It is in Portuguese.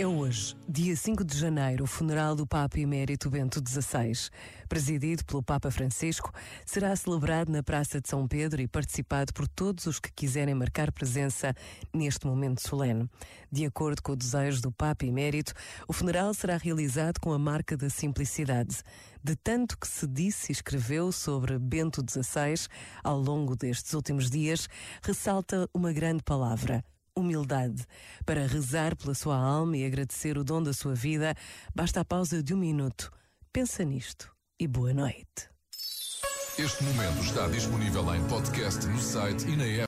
É hoje, dia 5 de janeiro, o funeral do Papa Emérito Bento XVI. Presidido pelo Papa Francisco, será celebrado na Praça de São Pedro e participado por todos os que quiserem marcar presença neste momento solene. De acordo com o desejo do Papa Emérito, o funeral será realizado com a marca da simplicidade. De tanto que se disse e escreveu sobre Bento XVI ao longo destes últimos dias, ressalta uma grande palavra humildade. Para rezar pela sua alma e agradecer o dom da sua vida, basta a pausa de um minuto. Pensa nisto e boa noite. Este momento está disponível em podcast no site e na app.